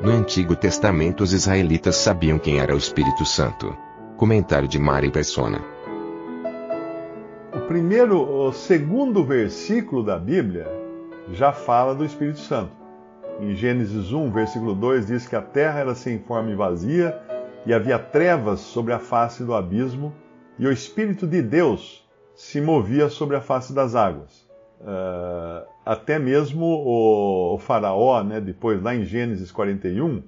No Antigo Testamento, os israelitas sabiam quem era o Espírito Santo. Comentário de Mari Persona. O primeiro, o segundo versículo da Bíblia já fala do Espírito Santo. Em Gênesis 1, versículo 2, diz que a terra era sem forma e vazia, e havia trevas sobre a face do abismo, e o Espírito de Deus se movia sobre a face das águas. Uh, até mesmo o, o, faraó, né, depois lá em Gênesis 41,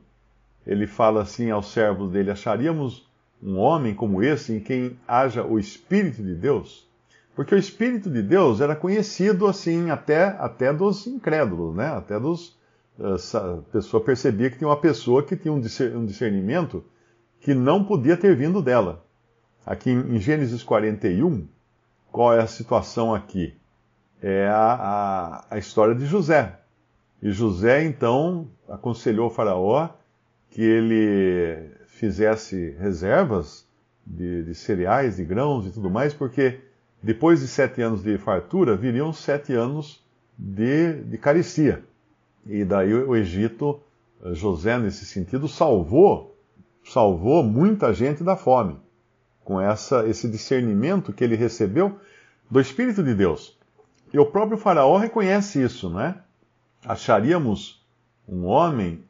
ele fala assim aos servos dele: Acharíamos um homem como esse em quem haja o Espírito de Deus? Porque o Espírito de Deus era conhecido assim até, até dos incrédulos, né? até dos. A pessoa percebia que tinha uma pessoa que tinha um discernimento que não podia ter vindo dela. Aqui em Gênesis 41, qual é a situação aqui? É a, a, a história de José. E José, então, aconselhou o Faraó que ele fizesse reservas de, de, cereais, de grãos e tudo mais, porque depois de sete anos de fartura viriam sete anos de, de carecia. E daí o Egito, José, nesse sentido, salvou, salvou muita gente da fome, com essa, esse discernimento que ele recebeu do Espírito de Deus. E o próprio Faraó reconhece isso, não é? Acharíamos um homem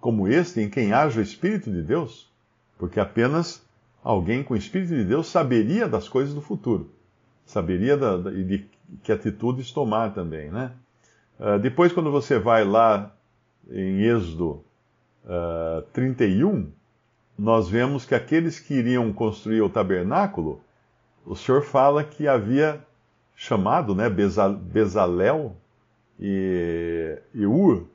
como este em quem haja o Espírito de Deus? Porque apenas alguém com o Espírito de Deus saberia das coisas do futuro, saberia da, da, de que atitudes tomar também, né? Uh, depois, quando você vai lá em Êxodo uh, 31, nós vemos que aqueles que iriam construir o tabernáculo, o Senhor fala que havia chamado né, Bezalel e, e Ur,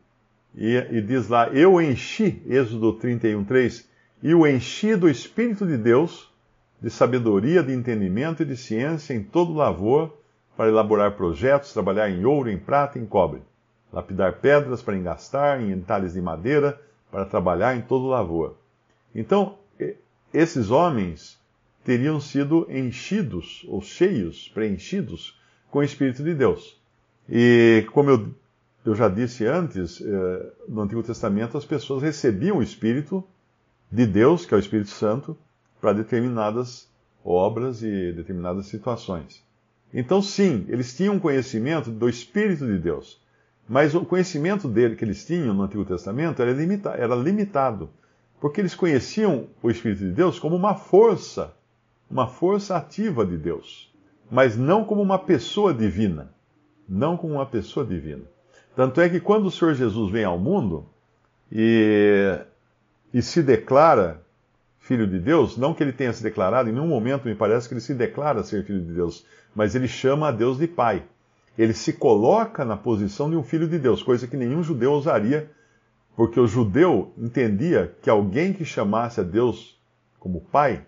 e, e, diz lá: Eu enchi, Êxodo 31, 3, e o enchi do Espírito de Deus, de sabedoria, de entendimento e de ciência em todo lavor, para elaborar projetos, trabalhar em ouro, em prata em cobre, lapidar pedras para engastar, em entalhes de madeira, para trabalhar em todo lavor. Então, esses homens teriam sido enchidos, ou cheios, preenchidos com o Espírito de Deus. E como eu, eu já disse antes, eh, no Antigo Testamento as pessoas recebiam o Espírito de Deus, que é o Espírito Santo, para determinadas obras e determinadas situações. Então, sim, eles tinham conhecimento do Espírito de Deus. Mas o conhecimento dele que eles tinham no Antigo Testamento era, limita era limitado, porque eles conheciam o Espírito de Deus como uma força uma força ativa de Deus, mas não como uma pessoa divina. Não como uma pessoa divina. Tanto é que quando o Senhor Jesus vem ao mundo e, e se declara filho de Deus, não que ele tenha se declarado, em nenhum momento me parece que ele se declara ser filho de Deus, mas ele chama a Deus de Pai. Ele se coloca na posição de um filho de Deus, coisa que nenhum judeu ousaria, porque o judeu entendia que alguém que chamasse a Deus como Pai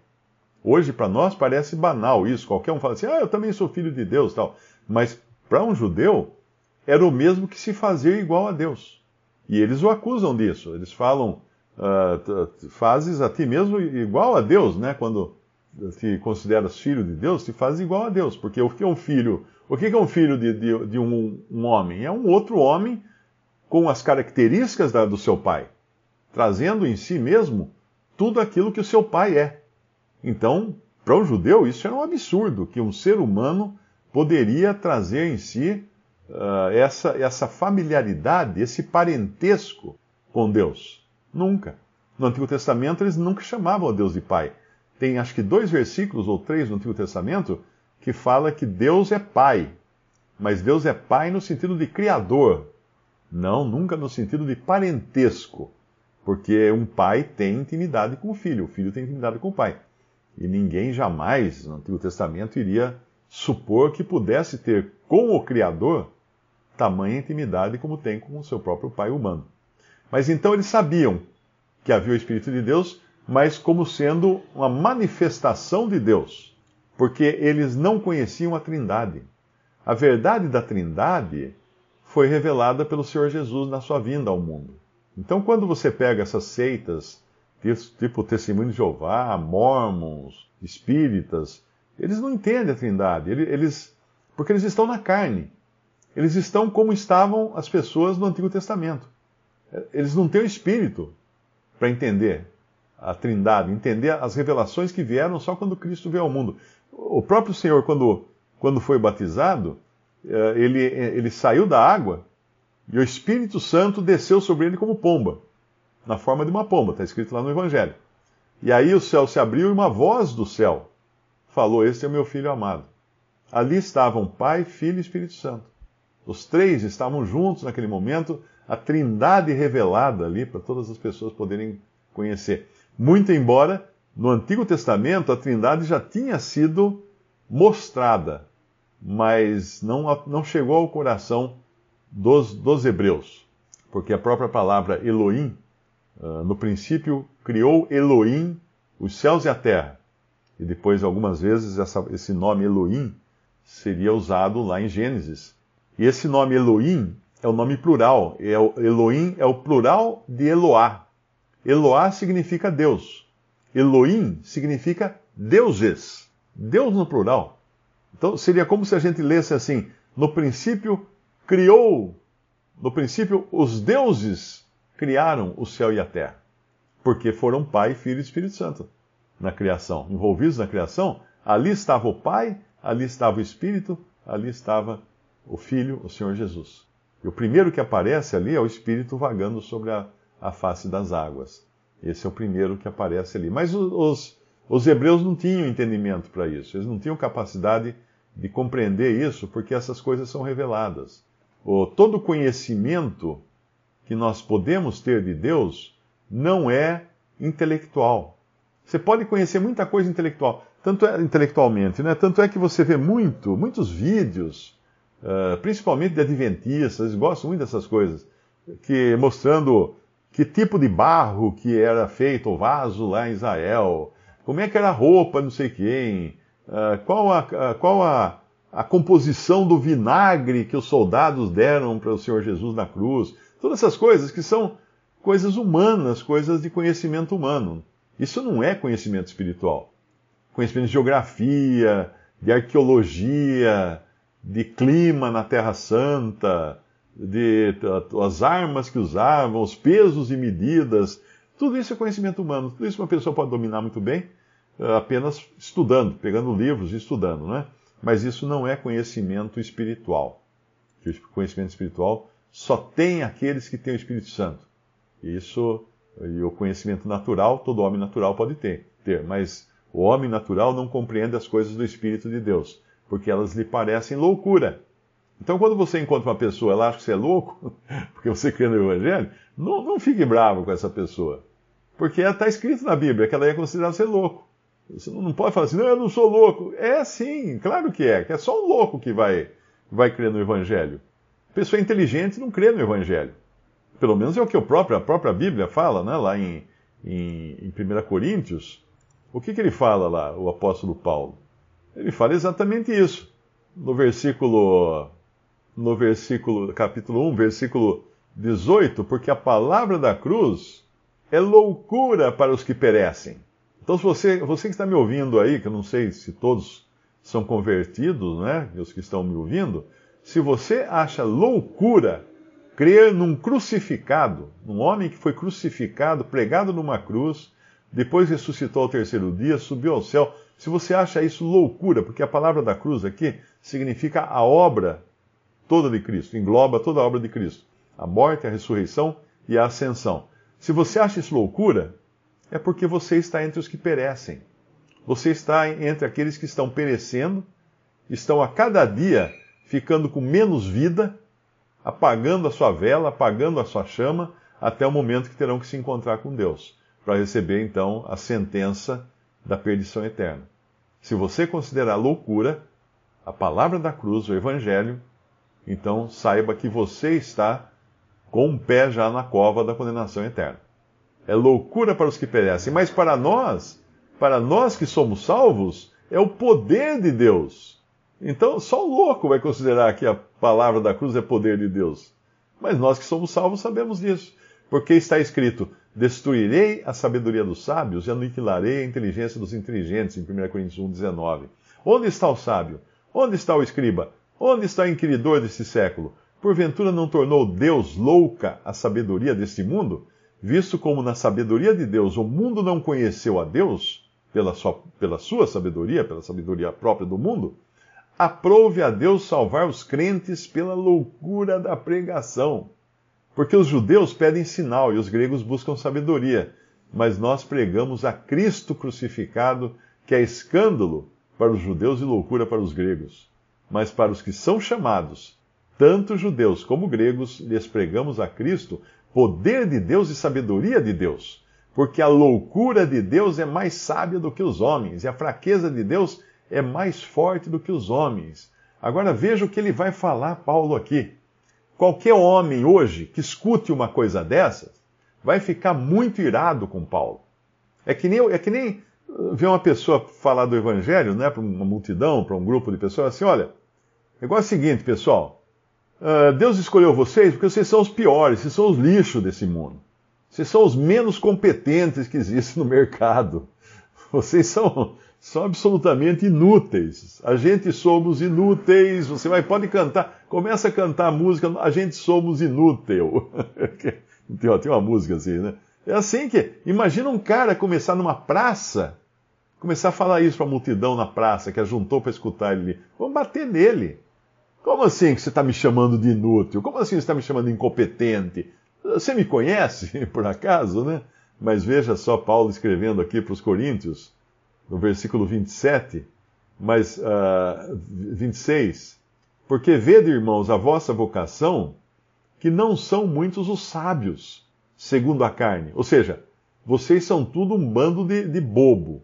Hoje, para nós, parece banal isso. Qualquer um fala assim, ah, eu também sou filho de Deus tal. Mas para um judeu, era o mesmo que se fazer igual a Deus. E eles o acusam disso. Eles falam, uh, fazes a ti mesmo igual a Deus, né? Quando te consideras filho de Deus, te fazes igual a Deus. Porque o que é um filho? O que é um filho de, de, de um, um, homem? É um outro homem com as características da, do seu pai, trazendo em si mesmo tudo aquilo que o seu pai é. Então, para um judeu, isso era um absurdo, que um ser humano poderia trazer em si uh, essa, essa familiaridade, esse parentesco com Deus. Nunca. No Antigo Testamento, eles nunca chamavam a Deus de Pai. Tem acho que dois versículos ou três no Antigo Testamento que fala que Deus é Pai. Mas Deus é Pai no sentido de Criador. Não, nunca no sentido de parentesco. Porque um pai tem intimidade com o filho, o filho tem intimidade com o pai. E ninguém jamais, no Antigo Testamento, iria supor que pudesse ter com o Criador tamanha intimidade como tem com o seu próprio pai humano. Mas então eles sabiam que havia o Espírito de Deus, mas como sendo uma manifestação de Deus, porque eles não conheciam a Trindade. A verdade da Trindade foi revelada pelo Senhor Jesus na sua vinda ao mundo. Então, quando você pega essas seitas, tipo Testemunho de Jeová, Mormons, Espíritas, eles não entendem a Trindade, eles, porque eles estão na carne. Eles estão como estavam as pessoas no Antigo Testamento. Eles não têm o Espírito para entender a Trindade, entender as revelações que vieram só quando Cristo veio ao mundo. O próprio Senhor, quando, quando foi batizado, eh, ele, ele saiu da água e o Espírito Santo desceu sobre ele como pomba, na forma de uma pomba, está escrito lá no Evangelho. E aí o céu se abriu e uma voz do céu falou: Este é o meu filho amado. Ali estavam Pai, Filho e Espírito Santo. Os três estavam juntos naquele momento, a trindade revelada ali para todas as pessoas poderem conhecer. Muito embora no Antigo Testamento a trindade já tinha sido mostrada, mas não, não chegou ao coração dos, dos hebreus, porque a própria palavra Elohim, uh, no princípio, criou Elohim os céus e a terra. E depois, algumas vezes, essa, esse nome Elohim seria usado lá em Gênesis. E esse nome Elohim é o nome plural. É o, Elohim é o plural de Eloá. Eloá significa Deus. Elohim significa deuses. Deus no plural. Então seria como se a gente lesse assim: no princípio criou, no princípio os deuses criaram o céu e a terra. Porque foram Pai, Filho e Espírito Santo na criação, envolvidos na criação. Ali estava o Pai, ali estava o Espírito, ali estava o Filho, o Senhor Jesus. E o primeiro que aparece ali é o Espírito vagando sobre a, a face das águas. Esse é o primeiro que aparece ali. Mas os, os hebreus não tinham entendimento para isso, eles não tinham capacidade de compreender isso, porque essas coisas são reveladas. O, todo conhecimento que nós podemos ter de Deus não é intelectual. Você pode conhecer muita coisa intelectual, tanto é, intelectualmente, né? Tanto é que você vê muito, muitos vídeos, uh, principalmente de adventistas, eles gostam muito dessas coisas, que mostrando que tipo de barro que era feito o vaso lá em Israel, como é que era a roupa, não sei quem, uh, qual, a, uh, qual a, a composição do vinagre que os soldados deram para o Senhor Jesus na cruz. Todas essas coisas que são coisas humanas, coisas de conhecimento humano. Isso não é conhecimento espiritual. Conhecimento de geografia, de arqueologia, de clima na Terra Santa, de as armas que usavam, os pesos e medidas, tudo isso é conhecimento humano. Tudo isso uma pessoa pode dominar muito bem eh, apenas estudando, pegando livros e estudando, não é? Mas isso não é conhecimento espiritual. O conhecimento espiritual só tem aqueles que têm o Espírito Santo. Isso e o conhecimento natural, todo homem natural pode ter, ter, mas o homem natural não compreende as coisas do Espírito de Deus, porque elas lhe parecem loucura. Então, quando você encontra uma pessoa, ela acha que você é louco, porque você crê no Evangelho, não, não fique bravo com essa pessoa. Porque está escrito na Bíblia que ela é considerada ser louco. Você não pode falar assim, não, eu não sou louco. É sim, claro que é, que é só um louco que vai, vai crer no Evangelho. Pessoa inteligente não crê no Evangelho. Pelo menos é o que o próprio, a própria Bíblia fala, né, lá em, em, em 1 Coríntios. O que, que ele fala lá, o apóstolo Paulo? Ele fala exatamente isso. No versículo, no versículo, capítulo 1, versículo 18, porque a palavra da cruz é loucura para os que perecem. Então, se você, você que está me ouvindo aí, que eu não sei se todos são convertidos, né, os que estão me ouvindo, se você acha loucura crer num crucificado, num homem que foi crucificado, pregado numa cruz, depois ressuscitou ao terceiro dia, subiu ao céu. Se você acha isso loucura, porque a palavra da cruz aqui significa a obra toda de Cristo, engloba toda a obra de Cristo, a morte, a ressurreição e a ascensão. Se você acha isso loucura, é porque você está entre os que perecem. Você está entre aqueles que estão perecendo, estão a cada dia ficando com menos vida apagando a sua vela, apagando a sua chama, até o momento que terão que se encontrar com Deus, para receber então a sentença da perdição eterna. Se você considerar loucura, a palavra da cruz, o Evangelho, então saiba que você está com um pé já na cova da condenação eterna. É loucura para os que perecem, mas para nós, para nós que somos salvos, é o poder de Deus. Então, só o louco vai considerar que a palavra da cruz é poder de Deus. Mas nós que somos salvos sabemos disso, porque está escrito: Destruirei a sabedoria dos sábios e aniquilarei a inteligência dos inteligentes, em 1 Coríntios 1,19. Onde está o sábio? Onde está o escriba? Onde está o inquiridor deste século? Porventura não tornou Deus louca a sabedoria deste mundo? Visto como na sabedoria de Deus o mundo não conheceu a Deus, pela sua, pela sua sabedoria, pela sabedoria própria do mundo, aprove a Deus salvar os crentes pela loucura da pregação. Porque os judeus pedem sinal e os gregos buscam sabedoria, mas nós pregamos a Cristo crucificado, que é escândalo para os judeus e loucura para os gregos. Mas para os que são chamados, tanto judeus como gregos, lhes pregamos a Cristo, poder de Deus e sabedoria de Deus. Porque a loucura de Deus é mais sábia do que os homens, e a fraqueza de Deus é mais forte do que os homens. Agora veja o que ele vai falar, Paulo, aqui. Qualquer homem hoje que escute uma coisa dessas vai ficar muito irado com Paulo. É que nem, é que nem uh, ver uma pessoa falar do evangelho, né, para uma multidão, para um grupo de pessoas, assim, olha, o negócio é o seguinte, pessoal, uh, Deus escolheu vocês porque vocês são os piores, vocês são os lixos desse mundo. Vocês são os menos competentes que existem no mercado. Vocês são, são absolutamente inúteis. A gente somos inúteis. Você vai, pode cantar, começa a cantar a música, a gente somos inútil. tem, tem uma música assim, né? É assim que, imagina um cara começar numa praça, começar a falar isso para a multidão na praça, que ajuntou para escutar ele. Vamos bater nele. Como assim que você está me chamando de inútil? Como assim você está me chamando de incompetente? Você me conhece, por acaso, né? Mas veja só Paulo escrevendo aqui para os Coríntios, no versículo 27, mas uh, ah, 26. Porque vede, irmãos, a vossa vocação, que não são muitos os sábios, segundo a carne. Ou seja, vocês são tudo um bando de, de bobo.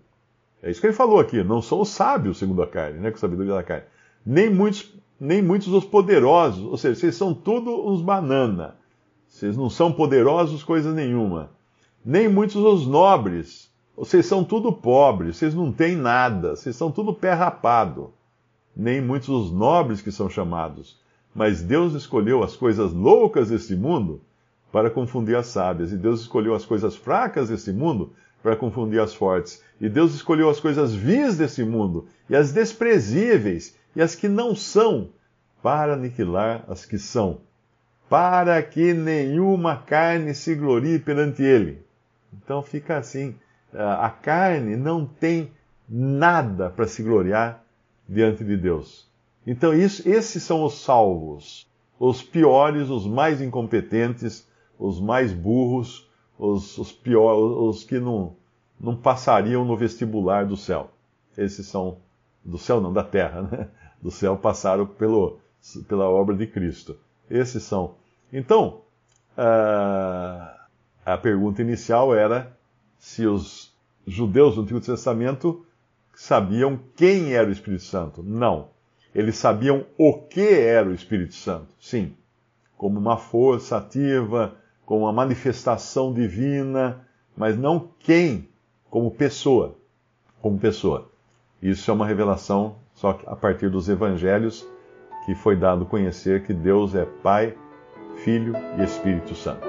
É isso que ele falou aqui. Não são os sábios, segundo a carne, né, com sabedoria da carne. Nem muitos, nem muitos os poderosos. Ou seja, vocês são tudo uns banana. Vocês não são poderosos coisa nenhuma. Nem muitos os nobres. Vocês são tudo pobres, vocês não têm nada, vocês são tudo pé rapado. Nem muitos os nobres que são chamados. Mas Deus escolheu as coisas loucas deste mundo para confundir as sábias. E Deus escolheu as coisas fracas deste mundo para confundir as fortes. E Deus escolheu as coisas vis desse mundo e as desprezíveis e as que não são para aniquilar as que são, para que nenhuma carne se glorie perante ele. Então fica assim: a carne não tem nada para se gloriar diante de Deus. Então isso, esses são os salvos, os piores, os mais incompetentes, os mais burros, os, os piores, os que não, não passariam no vestibular do céu. Esses são do céu não, da terra, né? Do céu passaram pelo, pela obra de Cristo. Esses são. Então, uh, a pergunta inicial era se os judeus do Antigo Testamento sabiam quem era o Espírito Santo. Não. Eles sabiam o que era o Espírito Santo. Sim. Como uma força ativa, como uma manifestação divina, mas não quem como pessoa. Como pessoa. Isso é uma revelação só a partir dos evangelhos que foi dado conhecer que Deus é Pai, Filho e Espírito Santo.